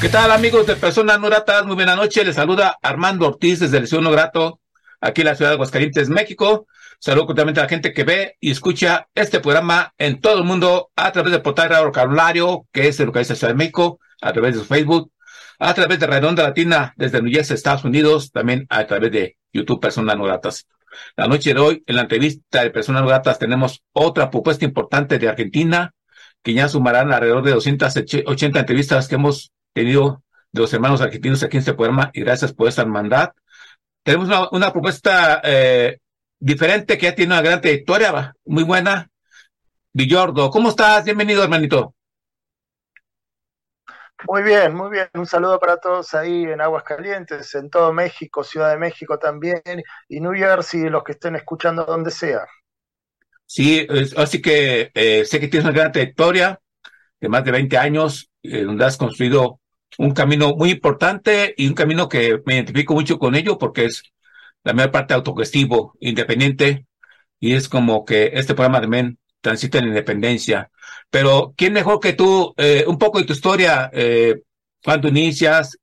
¿Qué tal amigos de Personas No Gratas? Muy buena noche. Les saluda Armando Ortiz desde el No Grato, aquí en la ciudad de Aguascalientes, México. Saludo cordialmente a la gente que ve y escucha este programa en todo el mundo a través de portal Radio Vocabulario, que es el localiza Ciudad de México, a través de su Facebook, a través de Redonda Latina desde New Jersey, Estados Unidos, también a través de YouTube Personas No Gratas. La noche de hoy, en la entrevista de Personas No Gratas, tenemos otra propuesta importante de Argentina, que ya sumarán alrededor de 280 entrevistas que hemos tenido de los hermanos argentinos aquí en este programa y gracias por esta hermandad. Tenemos una, propuesta eh, diferente que ya tiene una gran trayectoria, muy buena. Villordo, ¿cómo estás? Bienvenido, hermanito. Muy bien, muy bien. Un saludo para todos ahí en Aguas Calientes, en todo México, Ciudad de México también, y New Jersey, los que estén escuchando donde sea. Sí, así que eh, sé que tienes una gran trayectoria de más de 20 años, eh, donde has construido un camino muy importante y un camino que me identifico mucho con ello porque es la mayor parte autogestivo, independiente, y es como que este programa también transita en independencia. Pero, ¿quién mejor que tú? Eh, un poco de tu historia, eh, cuándo inicias,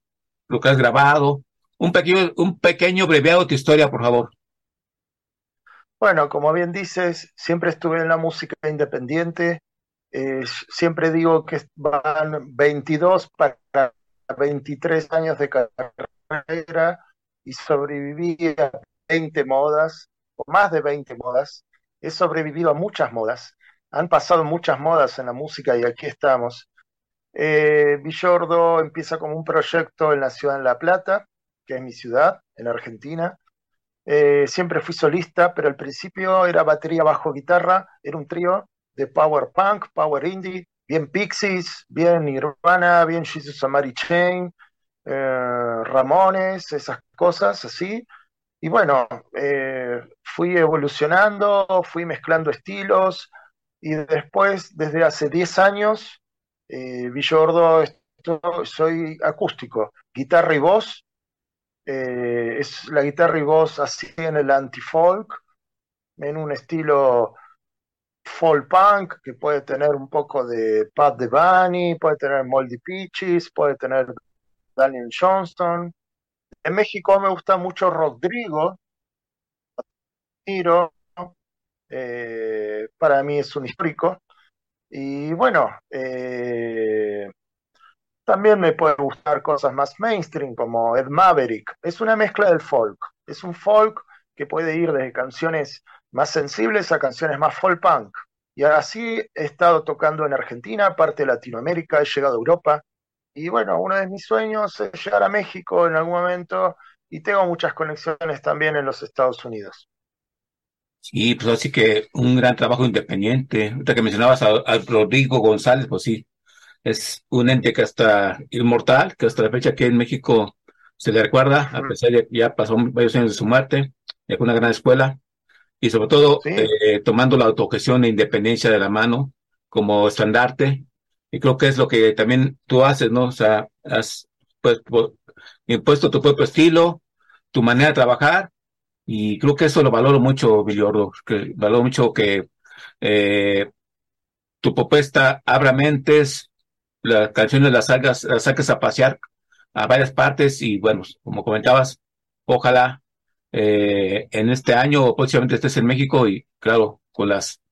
lo que has grabado, un pequeño, un pequeño breveado de tu historia, por favor. Bueno, como bien dices, siempre estuve en la música independiente, eh, siempre digo que van 22 para 23 años de carrera y sobreviví a 20 modas, o más de 20 modas. He sobrevivido a muchas modas. Han pasado muchas modas en la música y aquí estamos. Eh, Villordo empieza como un proyecto en la ciudad de La Plata, que es mi ciudad, en Argentina. Eh, siempre fui solista, pero al principio era batería bajo guitarra, era un trío de power punk, power indie, bien Pixies, bien Nirvana, bien Jesus Amari Chain, eh, Ramones, esas cosas así. Y bueno, eh, fui evolucionando, fui mezclando estilos y después, desde hace 10 años, eh, soy acústico, guitarra y voz. Eh, es la guitarra y voz así en el anti-folk, en un estilo folk punk, que puede tener un poco de Pat de Bunny, puede tener Moldy Peaches, puede tener Daniel Johnston. En México me gusta mucho Rodrigo, eh, para mí es un histórico. Y bueno, eh, también me puede gustar cosas más mainstream como Ed Maverick. Es una mezcla del folk. Es un folk que puede ir desde canciones más sensibles a canciones más folk punk. Y así he estado tocando en Argentina, parte de Latinoamérica, he llegado a Europa. Y bueno, uno de mis sueños es llegar a México en algún momento y tengo muchas conexiones también en los Estados Unidos. Sí, pues así que un gran trabajo independiente. Ahorita que mencionabas a, Rodrigo González, pues sí, es un ente que hasta inmortal, que hasta la fecha aquí en México se le recuerda, a pesar de que ya pasó varios años de su muerte, fue una gran escuela y sobre todo eh, tomando la autogestión e independencia de la mano como estandarte. Y creo que es lo que también tú haces, ¿no? O sea, has pues, impuesto tu propio estilo, tu manera de trabajar, y creo que eso lo valoro mucho, Villordo, que valoro mucho que eh, tu propuesta abra mentes, las canciones las saques, las saques a pasear a varias partes y bueno, como comentabas, ojalá eh, en este año próximamente estés en México y claro, con las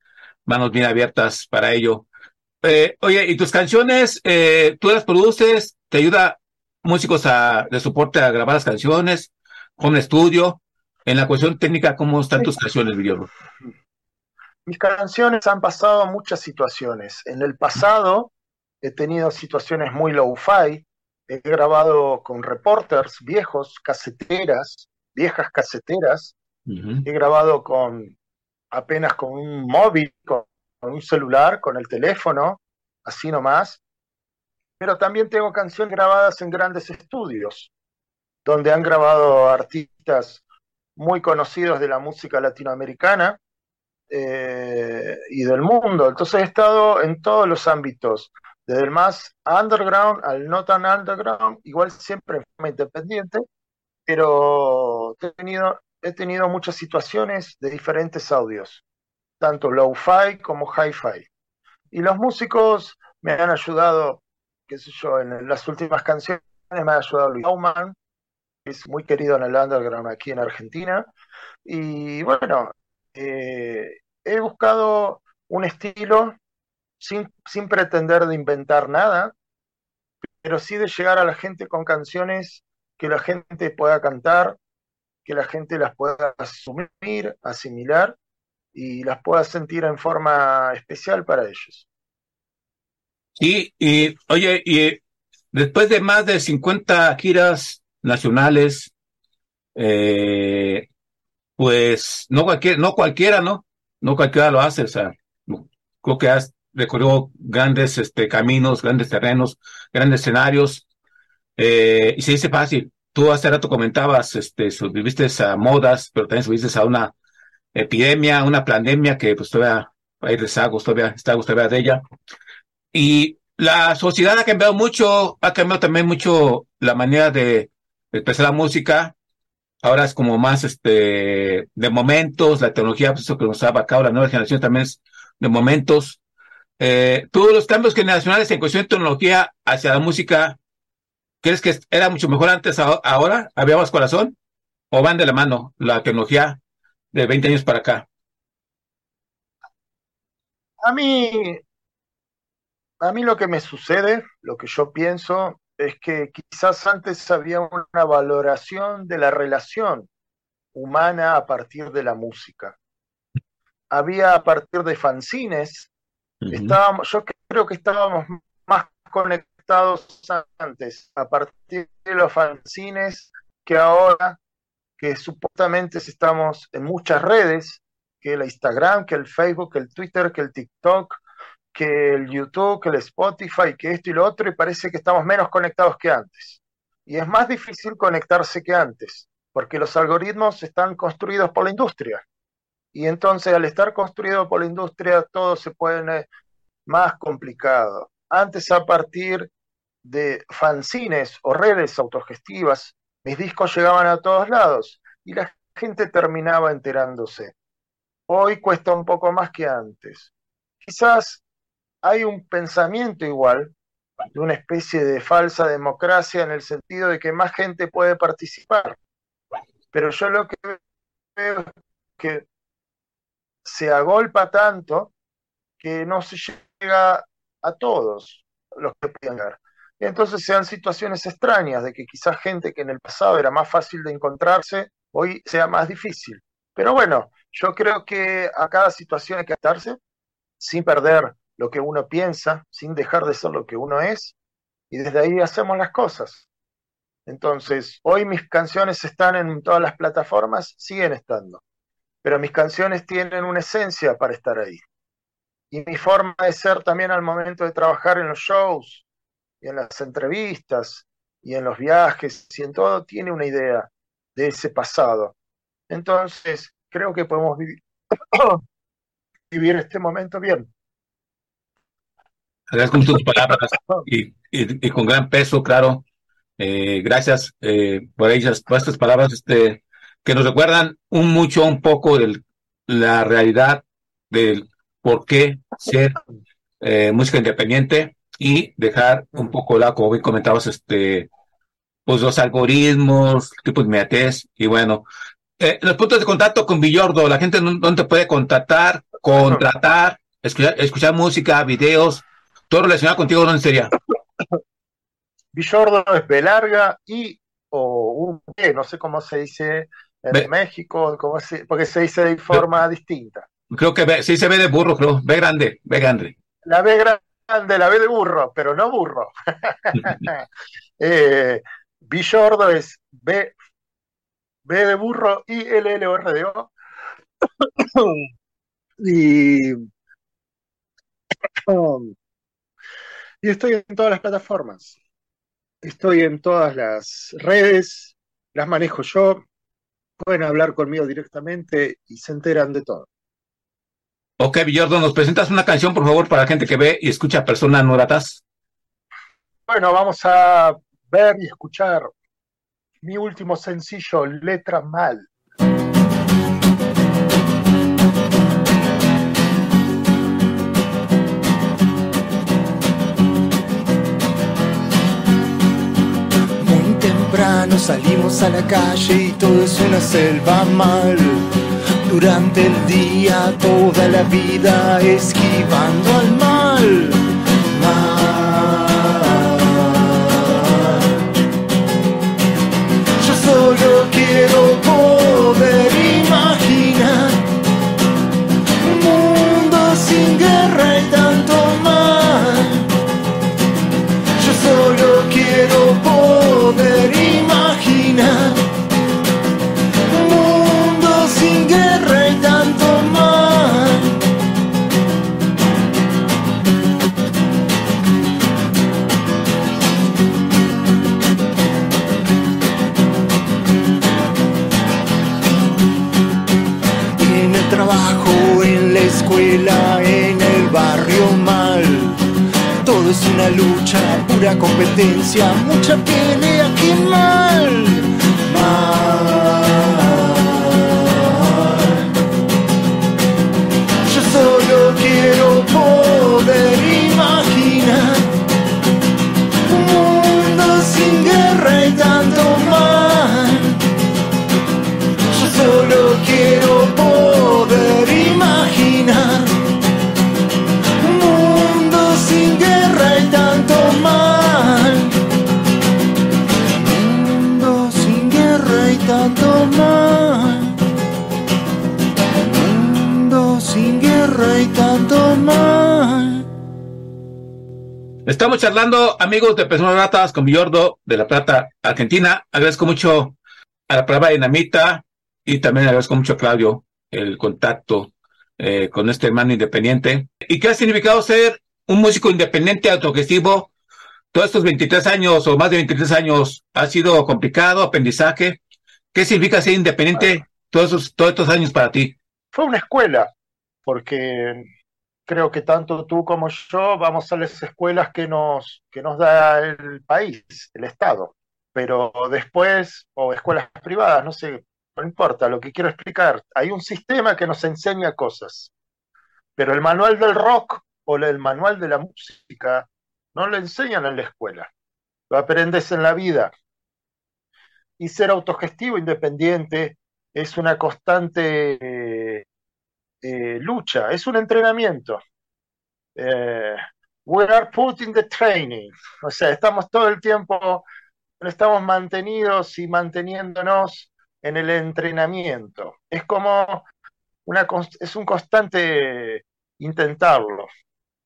manos bien abiertas para ello. Eh, oye, ¿y tus canciones, eh, tú las produces? ¿Te ayuda músicos a, de soporte a grabar las canciones? ¿Con estudio? En la cuestión técnica, ¿cómo están tus canciones, Guillermo? Mis canciones han pasado muchas situaciones. En el pasado he tenido situaciones muy low-fi. He grabado con reporters viejos, caseteras, viejas caseteras. He grabado con apenas con un móvil, con un celular, con el teléfono, así nomás. Pero también tengo canciones grabadas en grandes estudios, donde han grabado artistas muy conocidos de la música latinoamericana eh, y del mundo. Entonces he estado en todos los ámbitos, desde el más underground al no tan underground, igual siempre en forma independiente, pero he tenido, he tenido muchas situaciones de diferentes audios, tanto low-fi como hi-fi. Y los músicos me han ayudado, qué sé yo, en las últimas canciones me ha ayudado Luis Bauman, que es muy querido en el underground aquí en Argentina. Y bueno, eh, he buscado un estilo sin, sin pretender de inventar nada, pero sí de llegar a la gente con canciones que la gente pueda cantar, que la gente las pueda asumir, asimilar y las pueda sentir en forma especial para ellos. Sí, y oye, y después de más de 50 giras nacionales, eh, pues no, cualquier, no cualquiera, ¿no? No cualquiera lo hace, o sea, creo que has recorrido grandes este, caminos, grandes terrenos, grandes escenarios, eh, y se dice fácil. Tú hace rato comentabas, este, viviste a modas, pero también subiste a una epidemia, una pandemia que pues todavía hay rezagos, todavía está todavía de ella. Y la sociedad ha cambiado mucho, ha cambiado también mucho la manera de expresar la música. Ahora es como más este de momentos, la tecnología, pues eso que nos ha abarcado la nueva generación también es de momentos. Eh, todos los cambios generacionales en cuestión de tecnología hacia la música, ¿crees que era mucho mejor antes ahora? ¿Había más corazón? ¿O van de la mano la tecnología de 20 años para acá? A mí, a mí lo que me sucede, lo que yo pienso, es que quizás antes había una valoración de la relación humana a partir de la música. Había a partir de fanzines, estábamos, yo creo que estábamos más conectados antes, a partir de los fanzines, que ahora que supuestamente estamos en muchas redes, que el Instagram, que el Facebook, que el Twitter, que el TikTok, que el YouTube, que el Spotify, que esto y lo otro, y parece que estamos menos conectados que antes. Y es más difícil conectarse que antes, porque los algoritmos están construidos por la industria. Y entonces al estar construido por la industria todo se pone más complicado. Antes a partir de fanzines o redes autogestivas, mis discos llegaban a todos lados y la gente terminaba enterándose. Hoy cuesta un poco más que antes. Quizás hay un pensamiento igual de una especie de falsa democracia en el sentido de que más gente puede participar. Pero yo lo que veo es que se agolpa tanto que no se llega a todos los que pueden. Entonces sean situaciones extrañas de que quizás gente que en el pasado era más fácil de encontrarse, hoy sea más difícil. Pero bueno, yo creo que a cada situación hay que adaptarse sin perder lo que uno piensa, sin dejar de ser lo que uno es, y desde ahí hacemos las cosas. Entonces, hoy mis canciones están en todas las plataformas, siguen estando, pero mis canciones tienen una esencia para estar ahí. Y mi forma de ser también al momento de trabajar en los shows, y en las entrevistas, y en los viajes, y en todo, tiene una idea de ese pasado. Entonces, creo que podemos vivir, vivir este momento bien. Mucho tus palabras y, con gran peso, claro. Eh, gracias eh, por ellas, por estas palabras este, que nos recuerdan un mucho, un poco de la realidad del por qué ser eh, música independiente y dejar un poco la, como comentabas, este, pues los algoritmos, tipos de inmediatez y bueno. los puntos de contacto con Villordo, la gente no, te puede contactar, contratar, escuchar, escuchar música, videos, todo relacionado contigo, ¿dónde sería? Villordo es B larga y o un B, no sé cómo se dice en México, cómo porque se dice de forma distinta. Creo que sí se ve de burro, creo. B grande, B grande. La B grande, la B de burro, pero no burro. eh, Villordo es B, B de burro y L L O R de O. y y estoy en todas las plataformas. Estoy en todas las redes, las manejo yo. Pueden hablar conmigo directamente y se enteran de todo. Ok, Villordo, ¿nos presentas una canción, por favor, para la gente que ve y escucha personas no gratas? Bueno, vamos a ver y escuchar mi último sencillo, Letra Mal. Muy temprano salimos a la calle y todo es una selva mal. Durante el día, toda la vida esquivando al mal. Es una lucha, pura competencia, mucha pelea, qué mal. Mal. Estamos charlando, amigos de Personas Ratas, con Villordo de La Plata, Argentina. Agradezco mucho a la palabra Dinamita y también agradezco mucho a Claudio el contacto eh, con este hermano independiente. ¿Y qué ha significado ser un músico independiente, autogestivo? Todos estos 23 años o más de 23 años ha sido complicado, aprendizaje. ¿Qué significa ser independiente todos, esos, todos estos años para ti? Fue una escuela, porque creo que tanto tú como yo vamos a las escuelas que nos, que nos da el país, el Estado. Pero después, o escuelas privadas, no sé, no importa, lo que quiero explicar, hay un sistema que nos enseña cosas, pero el manual del rock o el manual de la música no lo enseñan en la escuela, lo aprendes en la vida. Y ser autogestivo, independiente, es una constante eh, eh, lucha, es un entrenamiento. Eh, we are putting the training, o sea, estamos todo el tiempo, estamos mantenidos y manteniéndonos en el entrenamiento. Es como una, es un constante intentarlo,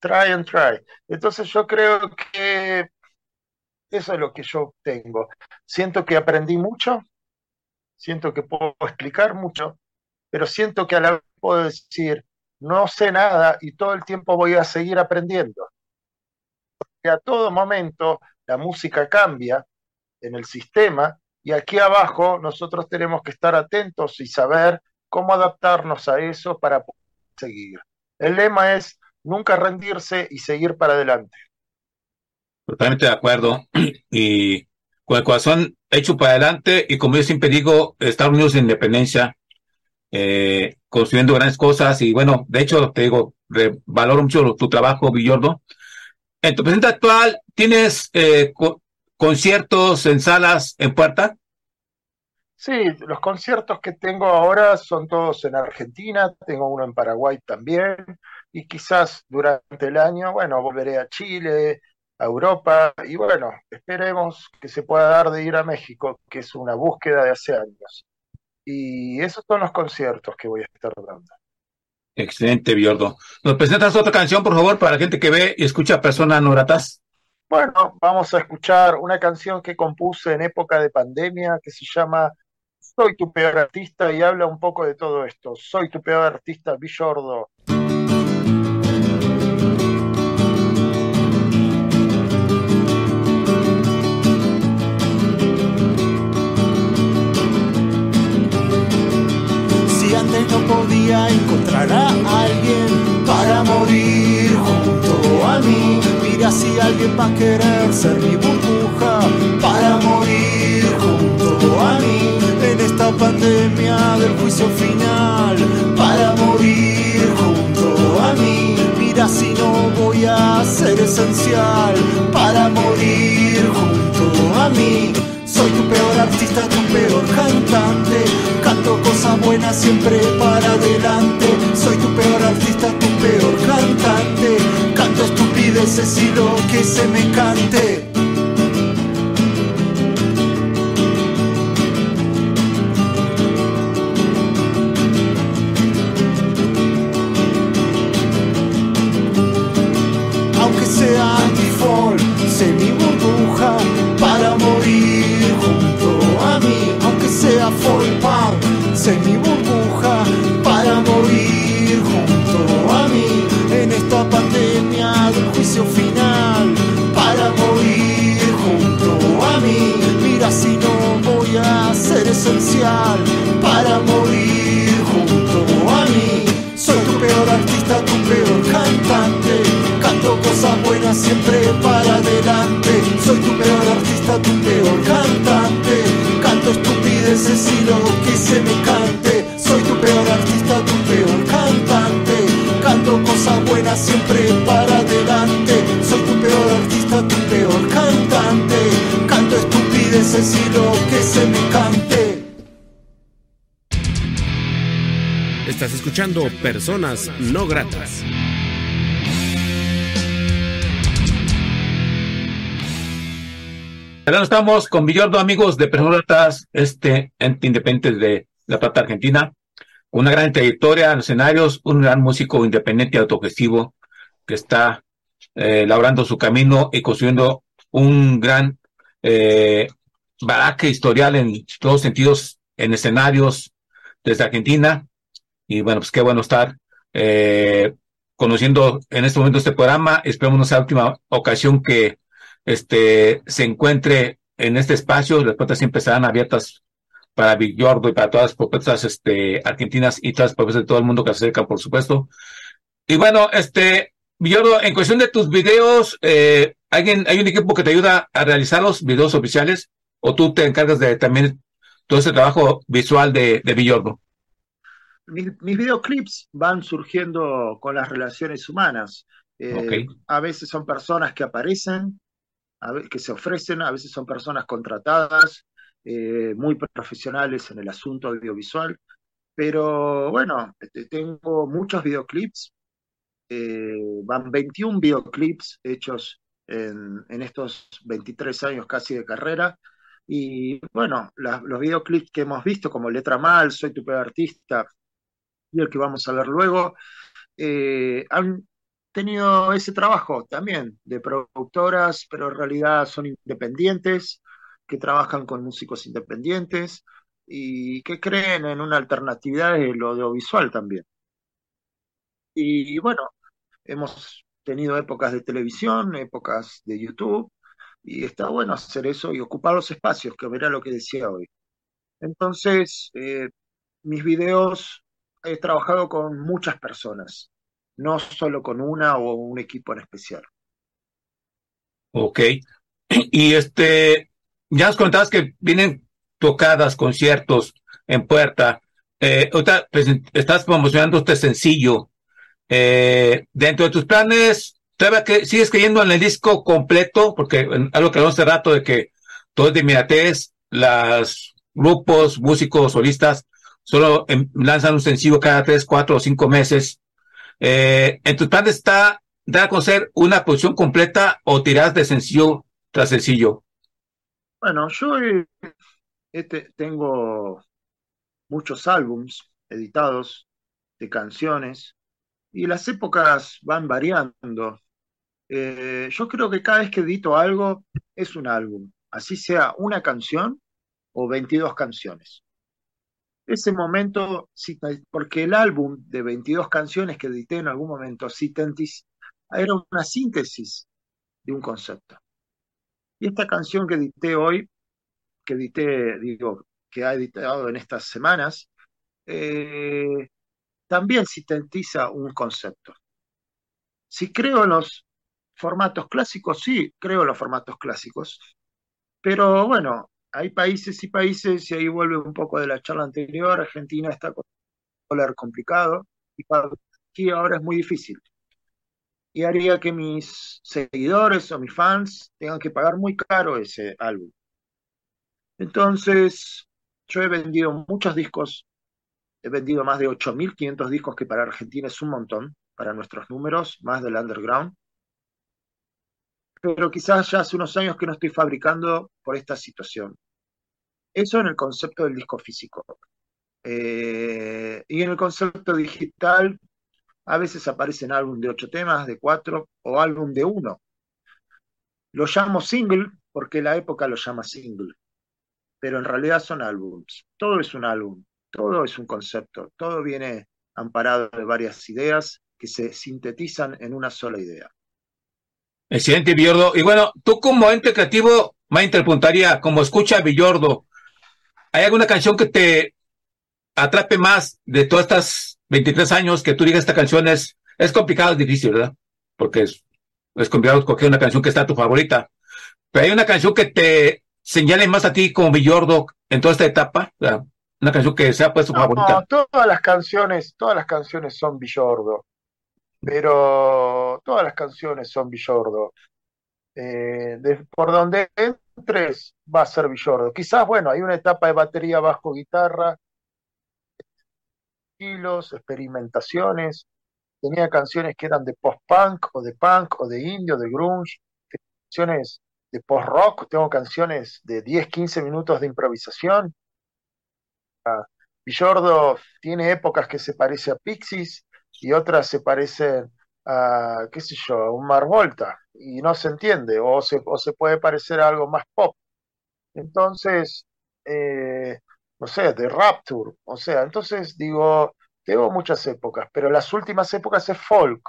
try and try. Entonces yo creo que eso es lo que yo tengo. Siento que aprendí mucho, siento que puedo explicar mucho, pero siento que a la puedo decir, no sé nada y todo el tiempo voy a seguir aprendiendo. Porque a todo momento la música cambia en el sistema y aquí abajo nosotros tenemos que estar atentos y saber cómo adaptarnos a eso para poder seguir. El lema es nunca rendirse y seguir para adelante. Totalmente de acuerdo. Y con el corazón hecho para adelante y como yo siempre digo, Estados Unidos de independencia, eh, construyendo grandes cosas y bueno, de hecho te digo, valoro mucho tu trabajo, Villordo. En tu presente actual, ¿tienes eh, co conciertos en salas en puerta? Sí, los conciertos que tengo ahora son todos en Argentina, tengo uno en Paraguay también, y quizás durante el año, bueno, volveré a Chile, a Europa, y bueno, esperemos que se pueda dar de ir a México, que es una búsqueda de hace años. Y esos son los conciertos que voy a estar dando. Excelente, Biordo. ¿Nos presentas otra canción, por favor, para la gente que ve y escucha Personas No Gratas? Bueno, vamos a escuchar una canción que compuse en época de pandemia que se llama Soy tu peor artista y habla un poco de todo esto. Soy tu peor artista, Villordo. no podía encontrar a alguien para morir junto a mí. Mira si alguien va a querer ser mi burbuja para morir junto a mí. En esta pandemia del juicio final para morir junto a mí. Mira si no voy a ser esencial para morir junto a mí. Soy tu peor artista, tu peor cantante Canto cosas buenas siempre para adelante. Soy tu peor artista, tu peor cantante. Canto estupideces y lo que se me cante. Estás escuchando Personas No Gratas. Ahora estamos con Villordo, amigos de Personas este ente independiente de La Plata, Argentina, una gran trayectoria en escenarios, un gran músico independiente y autogestivo que está eh, labrando su camino y construyendo un gran eh, baraje historial en todos sentidos, en escenarios desde Argentina. Y bueno, pues qué bueno estar eh, conociendo en este momento este programa. Esperemos no sea la última ocasión que este se encuentre en este espacio. Las puertas siempre estarán abiertas para Villordo y para todas las propuestas este, argentinas y todas las propuestas de todo el mundo que se acercan, por supuesto. Y bueno, este, Villordo, en cuestión de tus videos, eh, ¿alguien, ¿hay un equipo que te ayuda a realizar los videos oficiales? ¿O tú te encargas de también todo ese trabajo visual de, de Villordo? Mis, mis videoclips van surgiendo con las relaciones humanas. Eh. A veces son personas que aparecen, a que se ofrecen, a veces son personas contratadas, eh, muy profesionales en el asunto audiovisual. Pero bueno, este, tengo muchos videoclips, eh, van 21 videoclips hechos en, en estos 23 años casi de carrera. Y bueno, la- los videoclips que hemos visto, como Letra Mal, Soy tu peor artista, y el que vamos a ver luego, eh, han tenido ese trabajo también de productoras, pero en realidad son independientes, que trabajan con músicos independientes y que creen en una alternatividad de lo audiovisual también. Y bueno, hemos tenido épocas de televisión, épocas de YouTube, y está bueno hacer eso y ocupar los espacios, que era lo que decía hoy. Entonces, eh, mis videos he trabajado con muchas personas, no solo con una o un equipo en especial. Ok. Y este, ya nos contabas que vienen tocadas, conciertos en puerta. Eh, presen- estás promocionando este sencillo. Eh, dentro de tus planes, ¿todavía que sigues creyendo en el disco completo? Porque algo que hablamos hace rato de que todo es de inmediatez, los grupos, músicos, solistas, solo em, lanzan un sencillo cada tres, cuatro o cinco meses. Eh, ¿en tus planes está dar a conocer una producción completa o tiras de sencillo tras sencillo? Bueno, yo este, tengo muchos álbums editados de canciones y las épocas van variando. Eh, yo creo que cada vez que edito algo es un álbum, así sea una canción o 22 canciones. Ese momento, porque el álbum de 22 canciones que edité en algún momento, Sitentis, era una síntesis de un concepto. Y esta canción que edité hoy, que edité, digo, que ha editado en estas semanas, eh, también sintetiza un concepto. Si creo en los formatos clásicos, sí, creo los formatos clásicos. Pero bueno, hay países y países, y ahí vuelve un poco de la charla anterior, Argentina está con un dólar complicado, y para aquí ahora es muy difícil. Y haría que mis seguidores o mis fans tengan que pagar muy caro ese álbum. Entonces, yo he vendido muchos discos, he vendido más de 8.500 discos, que para Argentina es un montón, para nuestros números, más del underground. Pero quizás ya hace unos años que no estoy fabricando por esta situación. Eso en el concepto del disco físico. Eh, y en el concepto digital, a veces aparecen álbum de ocho temas, de cuatro o álbum de uno. Lo llamo single porque la época lo llama single pero en realidad son álbums. Todo es un álbum, todo es un concepto, todo viene amparado de varias ideas que se sintetizan en una sola idea. Excelente, Villordo. Y bueno, tú como ente creativo, me interpuntaría, como escucha Villordo, ¿hay alguna canción que te atrape más de todas estas 23 años que tú digas esta canción es, es complicado, es difícil, ¿verdad? Porque es, es complicado escoger una canción que está tu favorita. Pero hay una canción que te señalen más a ti como Villordo en toda esta etapa? Una canción que sea pues su favorita. todas las canciones, todas las canciones son Villordo, pero todas las canciones son Villordo. Eh, por donde entres va a ser Villordo. Quizás, bueno, hay una etapa de batería bajo guitarra, estilos, experimentaciones. Tenía canciones que eran de post-punk o de punk o de indio, de grunge, canciones de post-rock, tengo canciones de 10, 15 minutos de improvisación. Uh, Villordo tiene épocas que se parece a Pixies y otras se parecen a, qué sé yo, a un Mar Volta y no se entiende, o se, o se puede parecer a algo más pop. Entonces, eh, no sé, de Rapture, o sea, entonces digo, tengo muchas épocas, pero las últimas épocas es folk.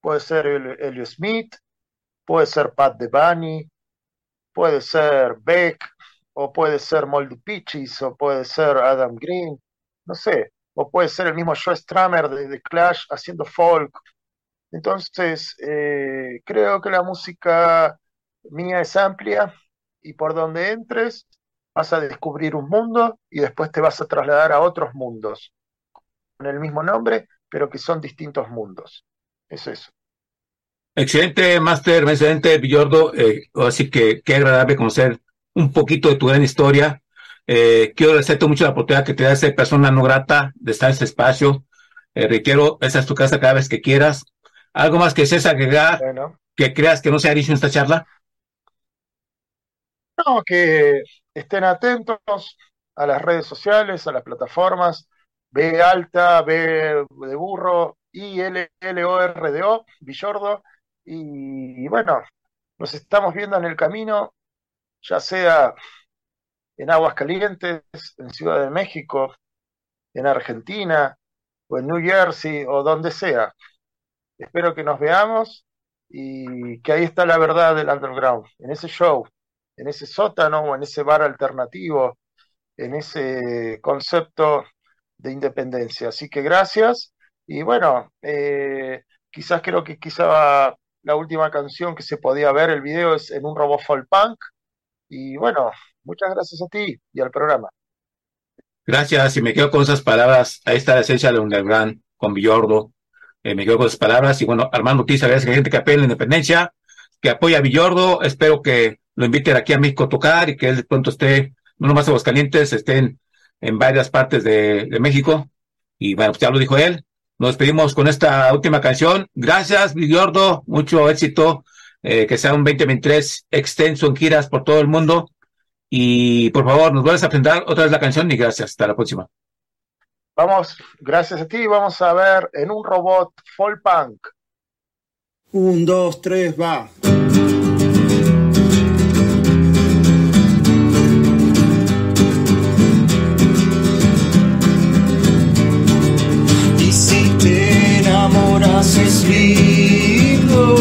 Puede ser Elio Smith, puede ser Pat de Bunny, puede ser Beck, o puede ser Moldy Peaches, o puede ser Adam Green, no sé, o puede ser el mismo Joe Stramer de, The Clash haciendo folk. Entonces, eh, creo que la música mía es amplia y por donde entres vas a descubrir un mundo y después te vas a trasladar a otros mundos con el mismo nombre, pero que son distintos mundos. Es eso. Excelente, Master, excelente, Villordo. Eh, así que qué agradable conocer un poquito de tu gran historia. Eh, quiero agradecerte mucho la oportunidad que te da esa persona no grata de estar en este espacio. Eh, requiero, esa es tu casa cada vez que quieras. ¿Algo más que desees agregar que creas que no se ha dicho en esta charla? No, que estén atentos a las redes sociales, a las plataformas. B alta, B de burro, I L L O R D O, Villordo y, bueno, nos estamos viendo en el camino, ya sea en Aguas Calientes, en Ciudad de México, en Argentina, o en New Jersey, o donde sea. Espero que nos veamos y que ahí está la verdad del underground, en ese show, en ese sótano o en ese bar alternativo, en ese concepto de independencia. Así que gracias y bueno, eh, quizás creo que quizá la última canción que se podía ver, el video es en un robot folk punk. Y bueno, muchas gracias a ti y al programa. Gracias, y me quedo con esas palabras. Ahí está la esencia de Underground con Villordo. Eh, me quedo con esas palabras. Y bueno, Armando gracias a la gente que apoya la independencia, que apoya a Villordo. Espero que lo inviten aquí a México a tocar y que él de pronto esté, no nomás en calientes estén en varias partes de, de México. Y bueno, pues ya lo dijo él. Nos despedimos con esta última canción. Gracias, Villordo. Mucho éxito. Eh, que sea un 2023 extenso en giras por todo el mundo. Y por favor, nos vuelves a presentar otra vez la canción y gracias. Hasta la próxima. Vamos, gracias a ti. Vamos a ver en un robot folk punk. Un, dos, tres, va. es lindo,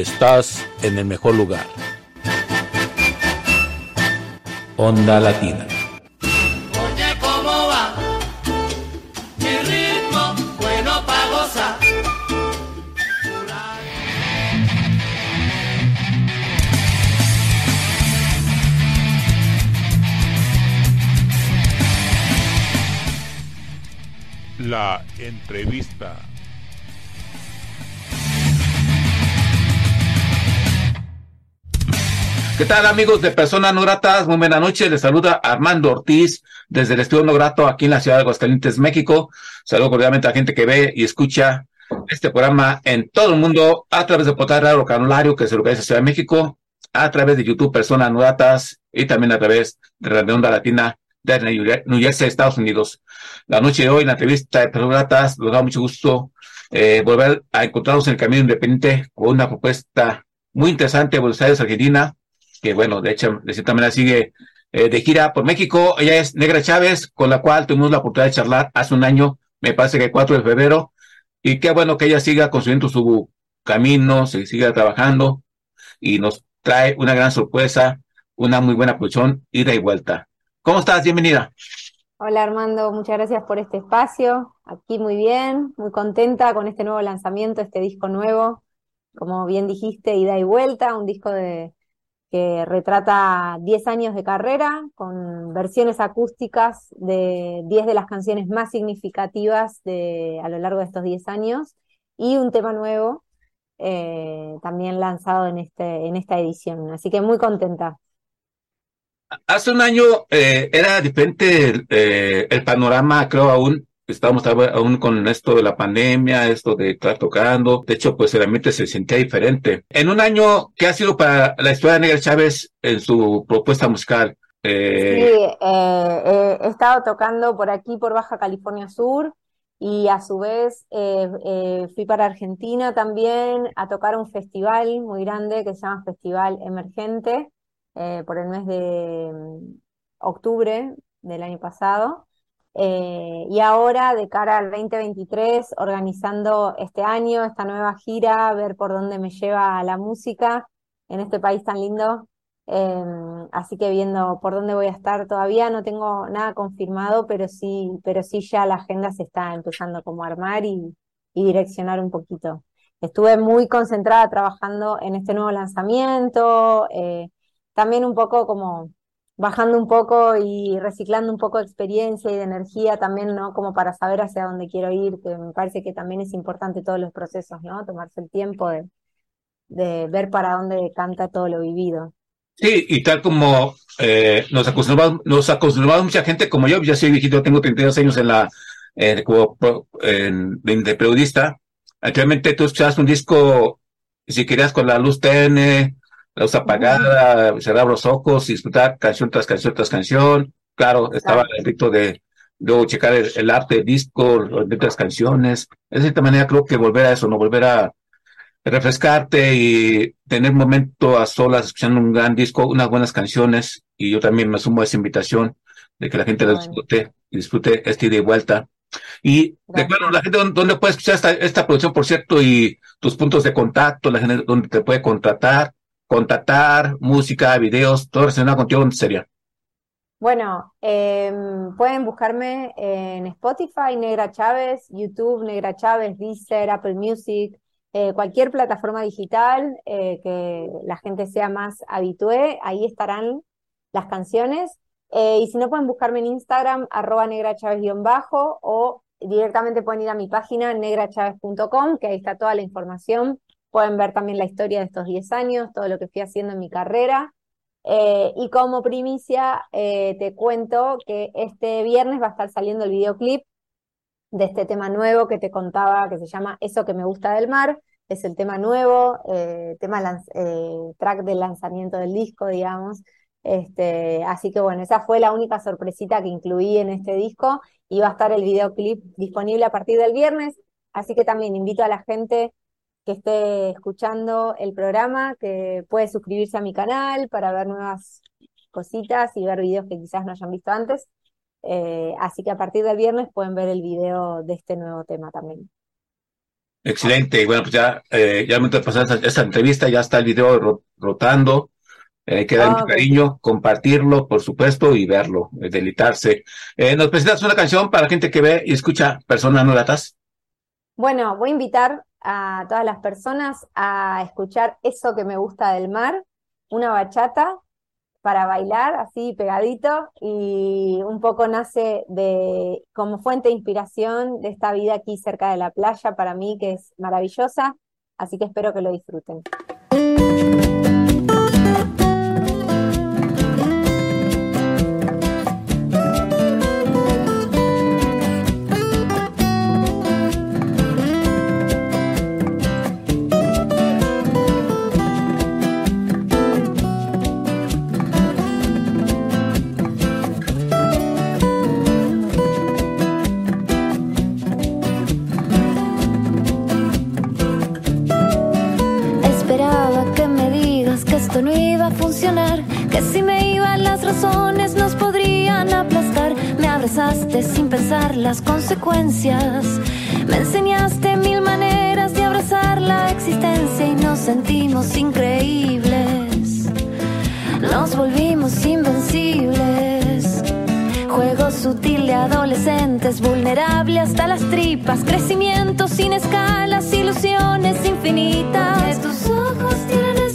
Estás en el mejor lugar. Onda Latina. Oye, ¿cómo va? Mi ritmo, bueno pa' gozar. La entrevista. ¿Qué tal amigos de Personas No Gratas? Muy buena noche. Les saluda Armando Ortiz desde el Estudio No Grato aquí en la ciudad de Aguascalientes, México. Saludo cordialmente a la gente que ve y escucha este programa en todo el mundo a través de Portal Radio Canulario, que se localiza en Ciudad de México, a través de YouTube Personas No Gratas y también a través de Radio Onda Latina de New Jersey, Estados Unidos. La noche de hoy, en la entrevista de Personas Gratas, nos da mucho gusto eh, volver a encontrarnos en el Camino Independiente con una propuesta muy interesante de Buenos Aires, Argentina, que bueno, de hecho, de cierta manera sigue eh, de gira por México. Ella es Negra Chávez, con la cual tuvimos la oportunidad de charlar hace un año, me parece que el 4 de febrero, y qué bueno que ella siga construyendo su camino, se siga trabajando y nos trae una gran sorpresa, una muy buena producción, ida y vuelta. ¿Cómo estás? Bienvenida. Hola Armando, muchas gracias por este espacio. Aquí muy bien, muy contenta con este nuevo lanzamiento, este disco nuevo. Como bien dijiste, ida y vuelta, un disco de, que retrata 10 años de carrera con versiones acústicas de 10 de las canciones más significativas de, a lo largo de estos 10 años y un tema nuevo eh, también lanzado en, este, en esta edición. Así que muy contenta. Hace un año eh, era diferente eh, el panorama, creo aún. Estábamos aún con esto de la pandemia, esto de estar tocando. De hecho, pues el ambiente se sentía diferente. En un año, ¿qué ha sido para la historia de Negra Chávez en su propuesta musical? Eh... Sí, eh, he estado tocando por aquí, por Baja California Sur, y a su vez eh, fui para Argentina también a tocar un festival muy grande que se llama Festival Emergente eh, por el mes de mm, octubre del año pasado. Eh, y ahora, de cara al 2023, organizando este año, esta nueva gira, ver por dónde me lleva la música en este país tan lindo. Eh, así que viendo por dónde voy a estar todavía, no tengo nada confirmado, pero sí, pero sí ya la agenda se está empezando como a armar y, y direccionar un poquito. Estuve muy concentrada trabajando en este nuevo lanzamiento, eh, también un poco como bajando un poco y reciclando un poco de experiencia y de energía también, ¿no? Como para saber hacia dónde quiero ir, que me parece que también es importante todos los procesos, ¿no? Tomarse el tiempo de, de ver para dónde canta todo lo vivido. Sí, y tal como eh, nos acostumbramos, nos acostumbramos mucha gente, como yo, ya soy viejito, tengo 32 años en la, en, de periodista. Actualmente tú escuchabas un disco, si querías con la luz tenue, la luz apagada, cerrar los ojos y disfrutar canción tras canción tras canción. Claro, estaba el rito de, luego checar el, el arte del disco, de las canciones. De cierta manera creo que volver a eso, no volver a refrescarte y tener momento a solas escuchando un gran disco, unas buenas canciones. Y yo también me sumo a esa invitación de que la gente la disfrute, disfrute este ida y vuelta. Y Gracias. recuerdo la gente dónde, dónde puede escuchar esta, esta producción, por cierto, y tus puntos de contacto, la gente donde te puede contratar, contactar, música, videos, todo relacionado contigo, ¿dónde sería? Bueno, em, pueden buscarme en Spotify, Negra Chávez, YouTube, Negra Chávez, Deezer, Apple Music, eh, cualquier plataforma digital eh, que la gente sea más habitué, ahí estarán las canciones. Eh, y si no, pueden buscarme en Instagram, arroba negrachávez-bajo, o directamente pueden ir a mi página, negrachávez.com, que ahí está toda la información. Pueden ver también la historia de estos 10 años, todo lo que fui haciendo en mi carrera. Eh, y como primicia, eh, te cuento que este viernes va a estar saliendo el videoclip de este tema nuevo que te contaba, que se llama Eso que me gusta del mar. Es el tema nuevo, eh, tema track del lanzamiento del disco, digamos. Este, así que bueno, esa fue la única sorpresita que incluí en este disco y va a estar el videoclip disponible a partir del viernes. Así que también invito a la gente que esté escuchando el programa, que puede suscribirse a mi canal para ver nuevas cositas y ver videos que quizás no hayan visto antes. Eh, así que a partir del viernes pueden ver el video de este nuevo tema también. Excelente. Bueno, pues ya, eh, ya mientras pasar esta, esta entrevista, ya está el video ro- rotando. Eh, queda Ah, mucho cariño, compartirlo, por supuesto, y verlo, eh, deleitarse. Eh, ¿nos presentas una canción para la gente que ve y escucha Personas No Gratas? Bueno, voy a invitar a todas las personas a escuchar eso que me gusta del mar, una bachata para bailar así pegadito y un poco nace de como fuente de inspiración de esta vida aquí cerca de la playa para mí que es maravillosa, así que espero que lo disfruten. Sin pensar las consecuencias, me enseñaste mil maneras de abrazar la existencia y nos sentimos increíbles. Nos volvimos invencibles. Juego sutil de adolescentes, vulnerable hasta las tripas, crecimiento sin escalas, ilusiones infinitas. Tus ojos tienen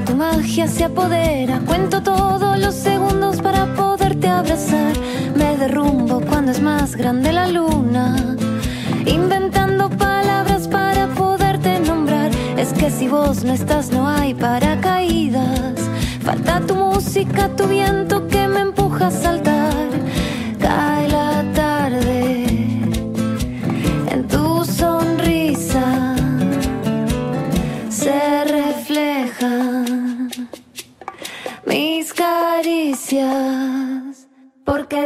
tu magia se apodera. Cuento todos los segundos para poderte abrazar. Me derrumbo cuando es más grande la luna. Inventando palabras para poderte nombrar. Es que si vos no estás, no hay paracaídas. Falta tu música, tu viento que me empuja a saltar.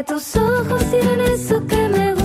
Tus ojos tienen eso que me gusta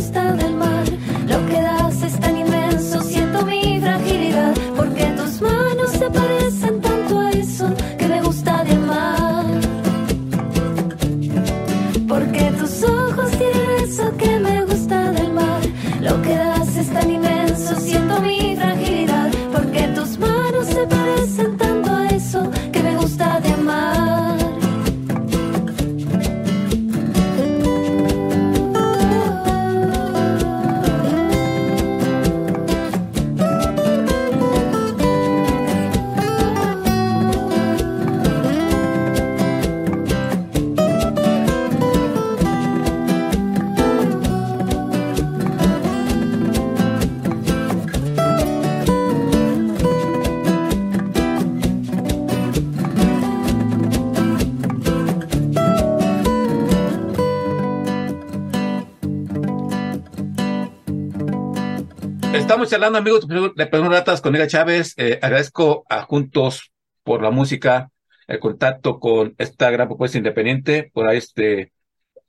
Estamos charlando, amigos de Perú Ratas con Ega Chávez. Eh, agradezco a Juntos por la música, el contacto con esta gran propuesta independiente. Por ahí este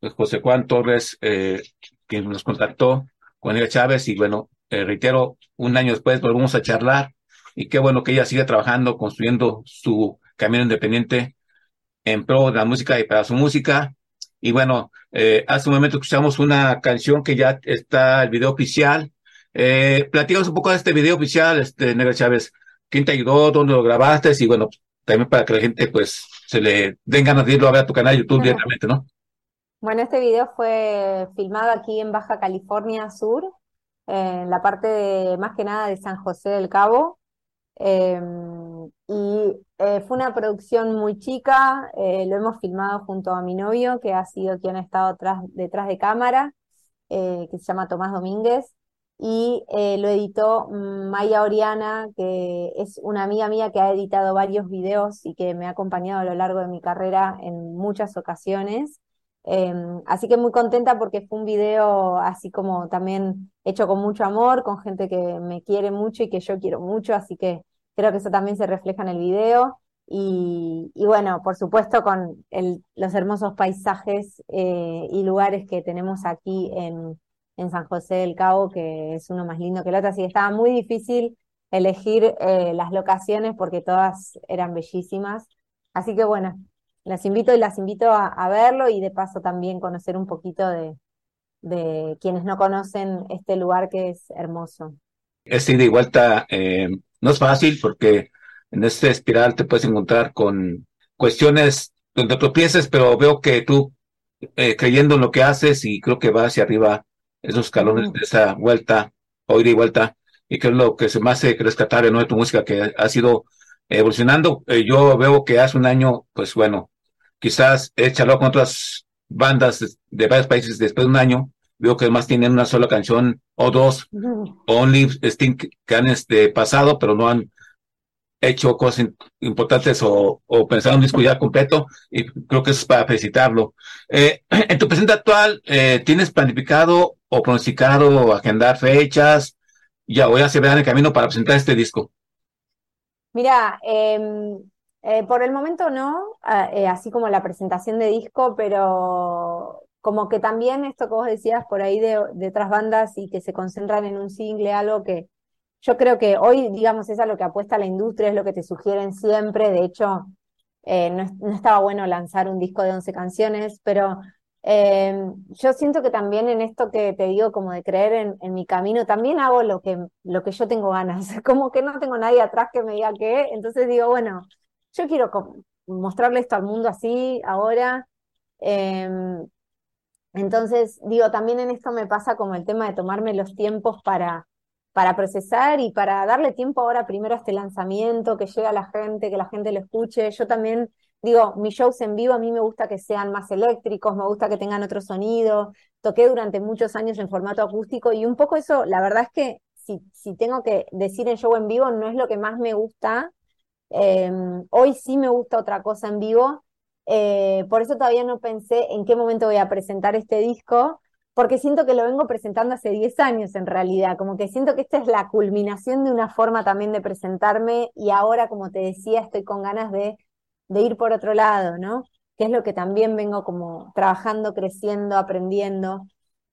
pues, José Juan Torres, eh, quien nos contactó con Ega Chávez. Y bueno, eh, reitero, un año después volvemos a charlar. Y qué bueno que ella siga trabajando, construyendo su camino independiente en pro de la música y para su música. Y bueno, eh, hace un momento escuchamos una canción que ya está el video oficial. Eh, platícanos un poco de este video oficial, este Negra Chávez. ¿Quién te ayudó? ¿Dónde lo grabaste? Y bueno, también para que la gente pues se le den ganas de irlo a ver a tu canal de YouTube directamente, ¿no? Bueno, este video fue filmado aquí en Baja California Sur, en la parte de, más que nada de San José del Cabo. Em, y eh, fue una producción muy chica, eh, lo hemos filmado junto a mi novio, que ha sido quien ha estado detrás de cámara, eh, que se llama Tomás Domínguez, y lo editó Maya Oriana, que es una amiga mía que ha editado varios videos y que me ha acompañado a lo largo de mi carrera en muchas ocasiones. Em, así que muy contenta porque fue un video así como también hecho con mucho amor, con gente que me quiere mucho y que yo quiero mucho, así que creo que eso también se refleja en el video. Y, bueno, por supuesto con los hermosos paisajes eh, y lugares que tenemos aquí en, San José del Cabo, que es uno más lindo que el otro, así que estaba muy difícil elegir eh, las locaciones porque todas eran bellísimas. Así que bueno, las invito y las invito a, verlo y de paso también conocer un poquito de, de, quienes no conocen este lugar que es hermoso. Este ida y vuelta eh, no es fácil porque en este espiral te puedes encontrar con cuestiones donde tropieces, pero veo que tú eh, creyendo en lo que haces y creo que va hacia arriba esos escalones de esa vuelta, o ida y vuelta, y que es lo que se me hace rescatar en tu música que ha sido evolucionando. Eh, yo veo que hace un año, pues bueno, quizás he charlado con otras bandas de, varios países después de un año, veo que además tienen una sola canción o dos, Only Sting que han este, pasado, pero no han hecho cosas importantes o, o pensado un disco ya completo, y creo que eso es para felicitarlo. Eh, en tu presente actual, eh, ¿tienes planificado o pronosticado o agendar fechas? Ya, voy a se en el camino para presentar este disco. Mira, eh, eh, por el momento no, eh, así como la presentación de disco, pero como que también esto que vos decías por ahí de, otras bandas y que se concentran en un single, algo que yo creo que hoy, digamos, es a lo que apuesta la industria, es lo que te sugieren siempre. De hecho, eh, no, estaba bueno lanzar un disco de 11 canciones, pero yo siento que también en esto que te digo, como de creer en, en, mi camino, también hago lo que, lo que yo tengo ganas, como que no tengo nadie atrás que me diga qué, entonces digo, bueno, yo quiero mostrarle esto al mundo así ahora. Em, entonces, digo, también en esto me pasa como el tema de tomarme los tiempos para, para procesar y para darle tiempo ahora primero a este lanzamiento, que llegue a la gente, que la gente lo escuche. Yo también digo, mis shows en vivo a mí me gusta que sean más eléctricos, me gusta que tengan otro sonido. Toqué durante muchos años en formato acústico y un poco eso, la verdad es que si, si tengo que decir en show en vivo, no es lo que más me gusta, Em, hoy sí me gusta otra cosa en vivo, eh, por eso todavía no pensé en qué momento voy a presentar este disco, porque siento que lo vengo presentando hace 10 años en realidad, como que siento que esta es la culminación de una forma también de presentarme y ahora, como te decía, estoy con ganas de, de ir por otro lado, ¿no? Que es lo que también vengo como trabajando, creciendo, aprendiendo.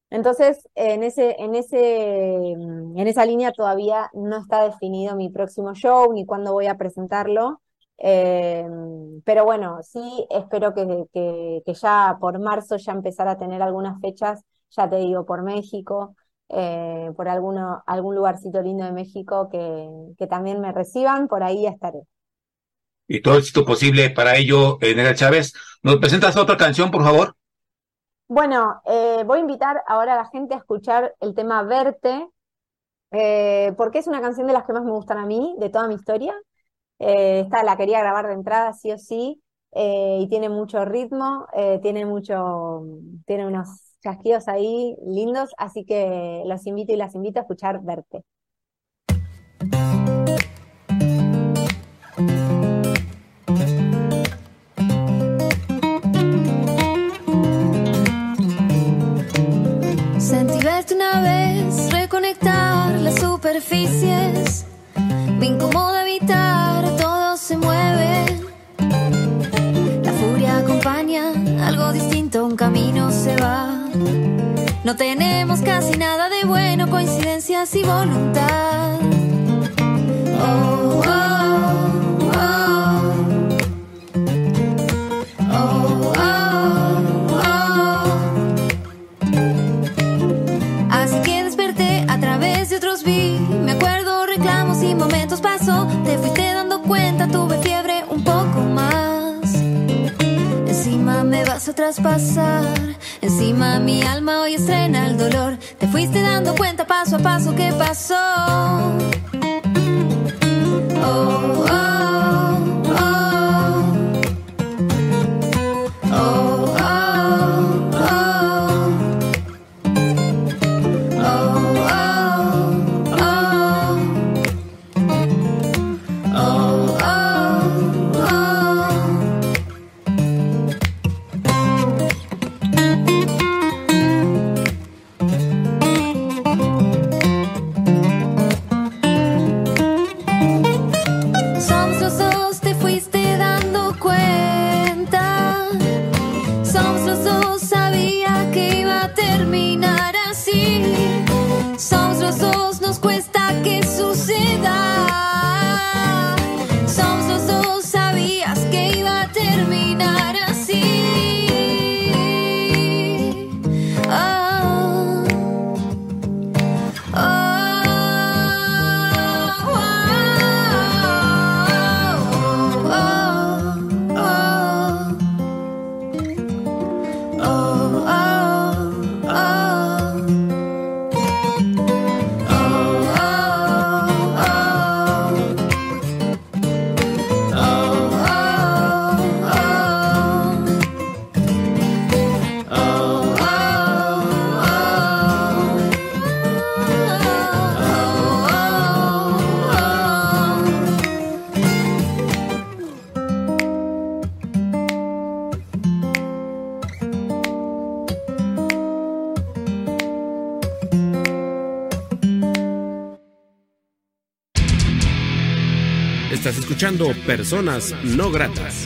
Entonces, en, ese, en, ese, en esa línea todavía no está definido mi próximo show ni cuándo voy a presentarlo. Eh, pero bueno, sí espero que, que, ya por marzo ya empezar a tener algunas fechas, ya te digo, por México, eh, por alguno, algún lugarcito lindo de México que, que también me reciban, por ahí estaré. Y todo esto posible para ello, eh, Nera Chávez. ¿Nos presentas otra canción, por favor? Bueno, eh, voy a invitar ahora a la gente a escuchar el tema Verte, eh, porque es una canción de las que más me gustan a mí, de toda mi historia. Esta la quería grabar de entrada, sí o sí, y tiene mucho ritmo, tiene mucho, tiene unos chasquidos ahí lindos, así que los invito y las invito a escuchar Verte. Una vez, reconectar la super superficies. Me incomoda evitar, todo se mueve. La furia acompaña, algo distinto, un camino se va. No tenemos casi nada de bueno, coincidencias y voluntad. Oh, oh. Traspasar. Encima mi alma hoy estrena el dolor. Te fuiste dando cuenta paso a paso qué pasó. Oh. Escuchando Personas No Gratas.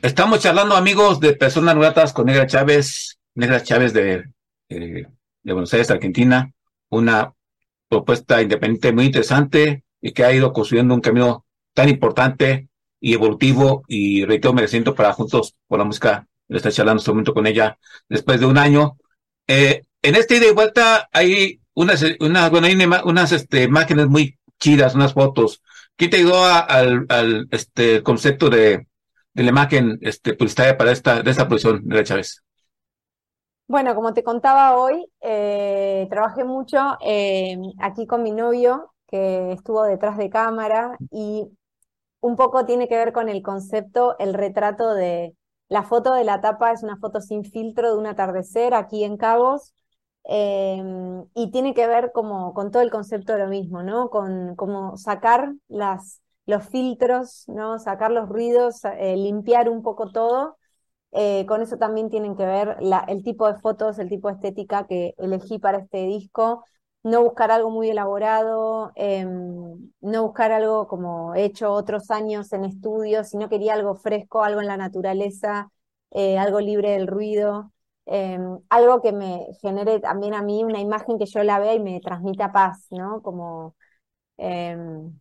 Estamos charlando, amigos, de personas gratas con Negra Chávez, Negra Chávez de, eh, de Buenos Aires, Argentina. Una propuesta independiente muy interesante y que ha ido construyendo un camino tan importante y evolutivo y reitero mereciendo para juntos por la música. Le está charlando en este momento con ella después de un año. Eh, en este ida y vuelta hay unas, unas bueno, hay una- unas este, imágenes muy chidas, unas fotos. ¿Quién te ayudó a- al, al este, concepto de, de la imagen este, publicitaria para esta, de esta producción, Negra Chávez? Bueno, como te contaba hoy, eh, trabajé mucho eh, aquí con mi novio, que estuvo detrás de cámara, y un poco tiene que ver con el concepto, el retrato de la foto de la tapa es una foto sin filtro de un atardecer aquí en Cabos, eh, y tiene que ver como con todo el concepto de lo mismo, ¿no? Con como sacar los filtros, ¿no? Sacar los ruidos, eh, limpiar un poco todo. Eh, con eso también tienen que ver el tipo de fotos, el tipo de estética que elegí para este disco. No buscar algo muy elaborado, em, no buscar algo como he hecho otros años en estudio, sino quería algo fresco, algo en la naturaleza, eh, algo libre del ruido, em, algo que me genere también a mí una imagen que yo la vea y me transmita paz, ¿no? Como, em,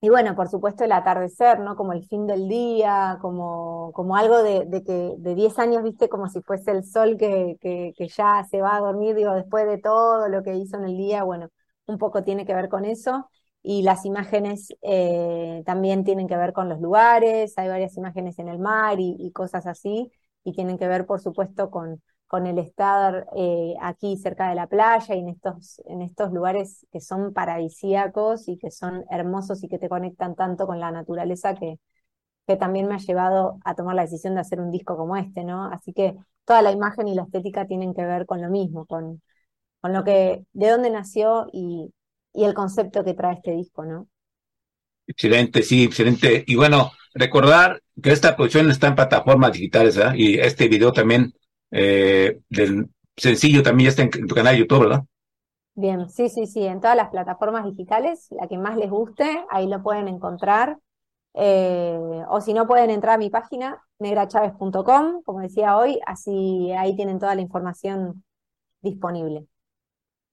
y bueno, por supuesto el atardecer, ¿no? Como el fin del día, como, como algo de, de que de 10 años, viste, como si fuese el sol que, que, ya se va a dormir, digo, después de todo lo que hizo en el día, bueno, un poco tiene que ver con eso. Y las imágenes eh, también tienen que ver con los lugares, hay varias imágenes en el mar y cosas así, y tienen que ver, por supuesto, con, con el estar eh, aquí cerca de la playa y en estos, en estos lugares que son paradisíacos y que son hermosos y que te conectan tanto con la naturaleza que, que también me ha llevado a tomar la decisión de hacer un disco como este, ¿no? Así que toda la imagen y la estética tienen que ver con lo mismo, con, con lo que, de dónde nació y, y el concepto que trae este disco, ¿no? Excelente, sí, excelente. Y bueno, recordar que esta producción está en plataformas digitales, ¿verdad? Y este video también eh, del sencillo también ya está en, tu canal de YouTube, ¿verdad? Bien, sí, sí, sí, en todas las plataformas digitales, la que más les guste, ahí lo pueden encontrar. Eh, o si no, pueden entrar a mi página, negrachaves.com, como decía hoy, así ahí tienen toda la información disponible.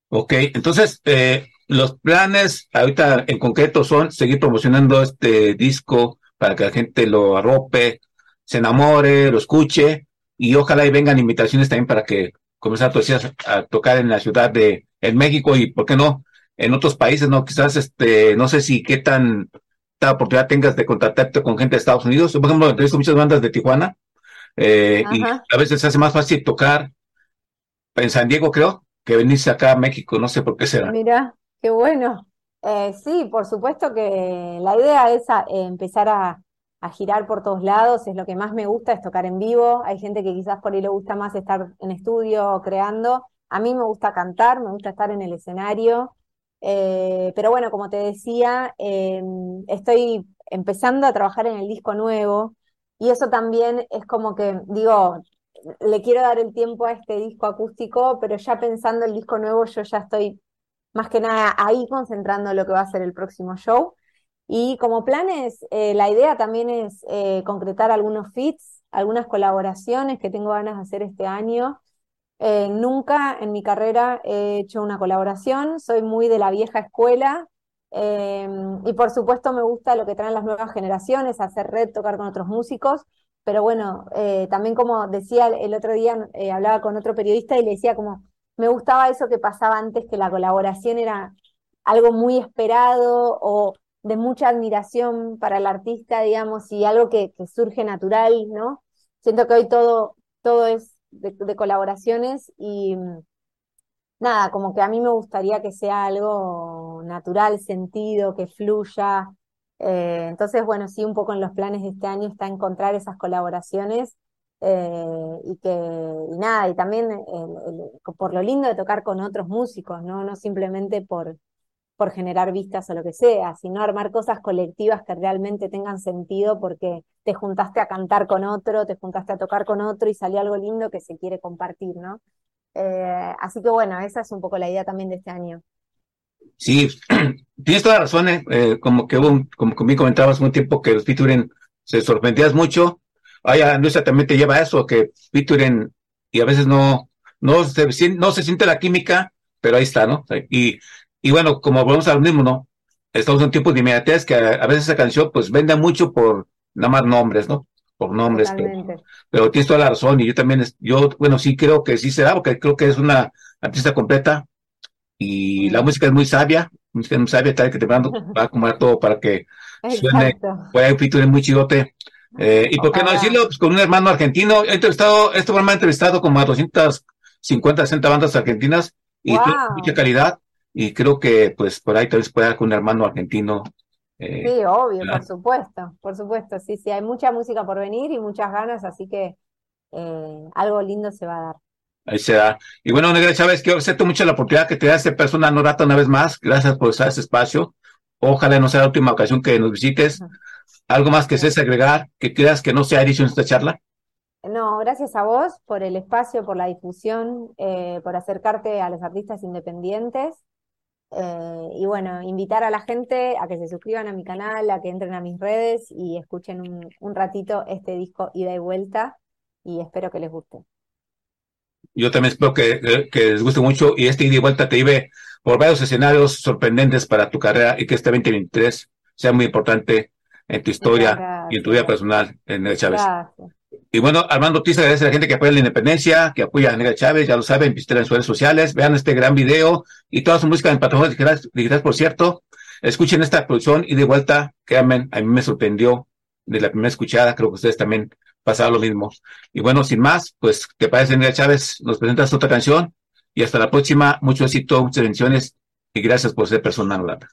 Ok, entonces eh, los planes ahorita en concreto son seguir promocionando este disco para que la gente lo arrope, se enamore, lo escuche y ojalá y vengan invitaciones también para que comenzar a, tocar en la ciudad de en México y por qué no en otros países, no quizás este no sé si qué tan oportunidad tengas de contactarte con gente de Estados Unidos. Por ejemplo, he visto muchas bandas de Tijuana eh, y a veces se hace más fácil tocar en San Diego, creo, que venirse acá a México. No sé por qué será. Mira, qué bueno. Eh, sí, por supuesto que la idea es empezar a, a, girar por todos lados, es lo que más me gusta, es tocar en vivo. Hay gente que quizás por ahí le gusta más estar en estudio creando. A mí me gusta cantar, me gusta estar en el escenario. Eh, pero bueno, como te decía, em, estoy empezando a trabajar en el disco nuevo y eso también es como que, digo, le quiero dar el tiempo a este disco acústico, pero ya pensando el disco nuevo, yo ya estoy más que nada ahí concentrando lo que va a ser el próximo show. Y como planes, eh, la idea también es eh, concretar algunos fits, algunas colaboraciones que tengo ganas de hacer este año. Eh, nunca en mi carrera he hecho una colaboración, soy muy de la vieja escuela y por supuesto me gusta lo que traen las nuevas generaciones, hacer red, tocar con otros músicos, pero bueno, también como decía el otro día, hablaba con otro periodista y le decía como, me gustaba eso que pasaba antes, que la colaboración era algo muy esperado o de mucha admiración para el artista, digamos, y algo que, surge natural, ¿no? Siento que hoy todo, todo es de, colaboraciones y nada, como que a mí me gustaría que sea algo natural, sentido, que fluya. Eh, entonces, bueno, sí, un poco en los planes de este año está encontrar esas colaboraciones eh, y que, y nada, y también por lo lindo de tocar con otros músicos, ¿no? No simplemente por, por generar vistas o lo que sea, sino armar cosas colectivas que realmente tengan sentido porque te juntaste a cantar con otro, te juntaste a tocar con otro y salió algo lindo que se quiere compartir, ¿no? Eh, así que bueno, esa es un poco la idea también de este año. Sí, tienes toda la razón, ¿eh? eh como que hubo, como que me comentabas un tiempo que los featuring se sorprendías mucho. Ay, Luisa también te lleva a eso, que featuring y a veces no, no se, no se siente la química, pero ahí está, ¿no? Y y bueno, como volvemos al mismo, ¿no? Estamos en tiempos de inmediatez que a, veces esa canción pues vende mucho por nada más nombres, ¿no? Por nombres. Pero, tienes toda la razón y yo también, yo, bueno, sí creo que sí será, porque creo que es una artista completa y la música es muy sabia, música es muy sabia, tal que te va a acomodar todo para que suene, pueda un feature muy chidote. Eh, y por qué no decirlo, pues con un hermano argentino, he entrevistado, este programa ha entrevistado como a 250, 60 bandas argentinas y mucha calidad y creo que pues por ahí tal vez pueda con un hermano argentino. Eh, sí, obvio, por supuesto, por supuesto, sí, sí, hay mucha música por venir y muchas ganas, así que eh, algo lindo se va a dar. Ahí se da. Y bueno, Negra Chávez, quiero agradecerte mucho la oportunidad que te da esta persona no rata una vez más. Gracias por en este espacio. Ojalá no sea la última ocasión que nos visites. ¿Algo más que seas agregar que creas que no sea dicho en esta charla? No, gracias a vos por el espacio, por la difusión, eh, por acercarte a los artistas independientes. Eh, y bueno, invitar a la gente a que se suscriban a mi canal, a que entren a mis redes y escuchen un, ratito este disco Ida y Vuelta y espero que les guste. Yo también espero que, les guste mucho y este Ida y Vuelta te lleve por varios escenarios sorprendentes para tu carrera y que este 2023 sea muy importante en tu historia y en tu vida personal, en el Chávez. Y bueno, Armando Ortiz agradece a la gente que apoya la independencia, que apoya a Negra Chávez, ya lo saben, visiten en sus redes sociales, vean este gran video y toda su música en plataformas digitales, por cierto. Escuchen esta producción y de vuelta, créanme, a mí me sorprendió de la primera escuchada, creo que ustedes también pasaron lo mismo. Y bueno, sin más, pues, ¿te parece, Negra Chávez? Nos presentas otra canción y hasta la próxima. Mucho éxito, muchas bendiciones y gracias por ser persona grata.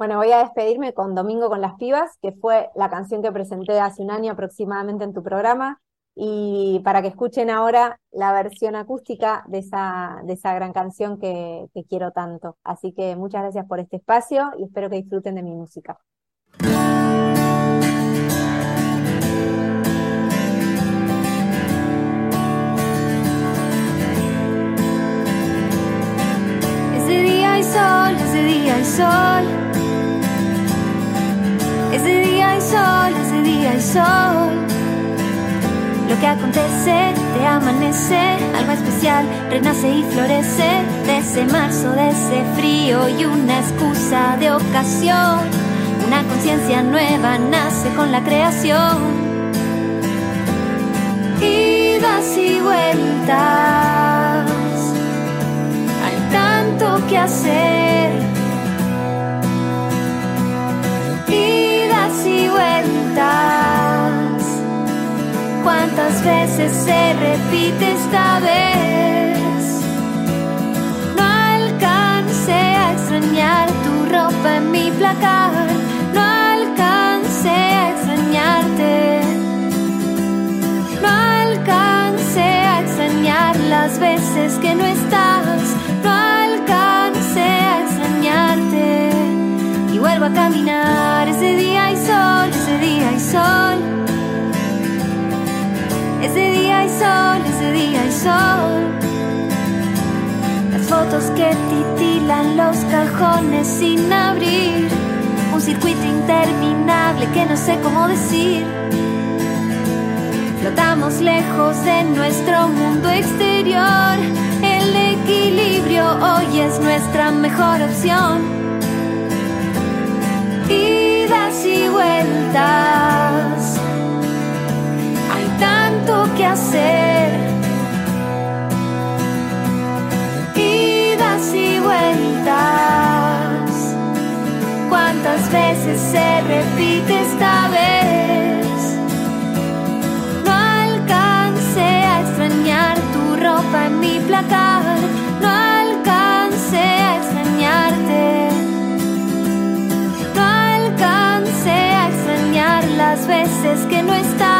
Bueno, voy a despedirme con Domingo con las pibas, que fue la canción que presenté hace un año aproximadamente en tu programa, y para que escuchen ahora la versión acústica de esa, de esa gran canción que, que quiero tanto. Así que muchas gracias por este espacio y espero que disfruten de mi música. Ese día hay sol, ese día hay sol. Lo que acontece, te amanece, algo especial, renace y florece de ese marzo, de ese frío y una excusa de ocasión. Una conciencia nueva nace con la creación. Idas y vueltas, hay tanto que hacer. Y vueltas, cuántas veces se repite esta vez. No alcancé a extrañar tu ropa en mi placar, no alcancé a extrañarte. No alcancé a extrañar las veces que no estás, no alcancé a extrañarte. Y vuelvo a caminar, ese día sol. Ese día hay sol, ese día hay sol. Las fotos que titilan los cajones sin abrir. Un circuito interminable que no sé cómo decir. Flotamos lejos de nuestro mundo exterior. El equilibrio hoy es nuestra mejor opción. Idas y vueltas. Hay tanto que hacer. Idas y vueltas. ¿Cuántas veces se repite esta vez? No alcancé a extrañar tu ropa en mi placar. Veces que no estás.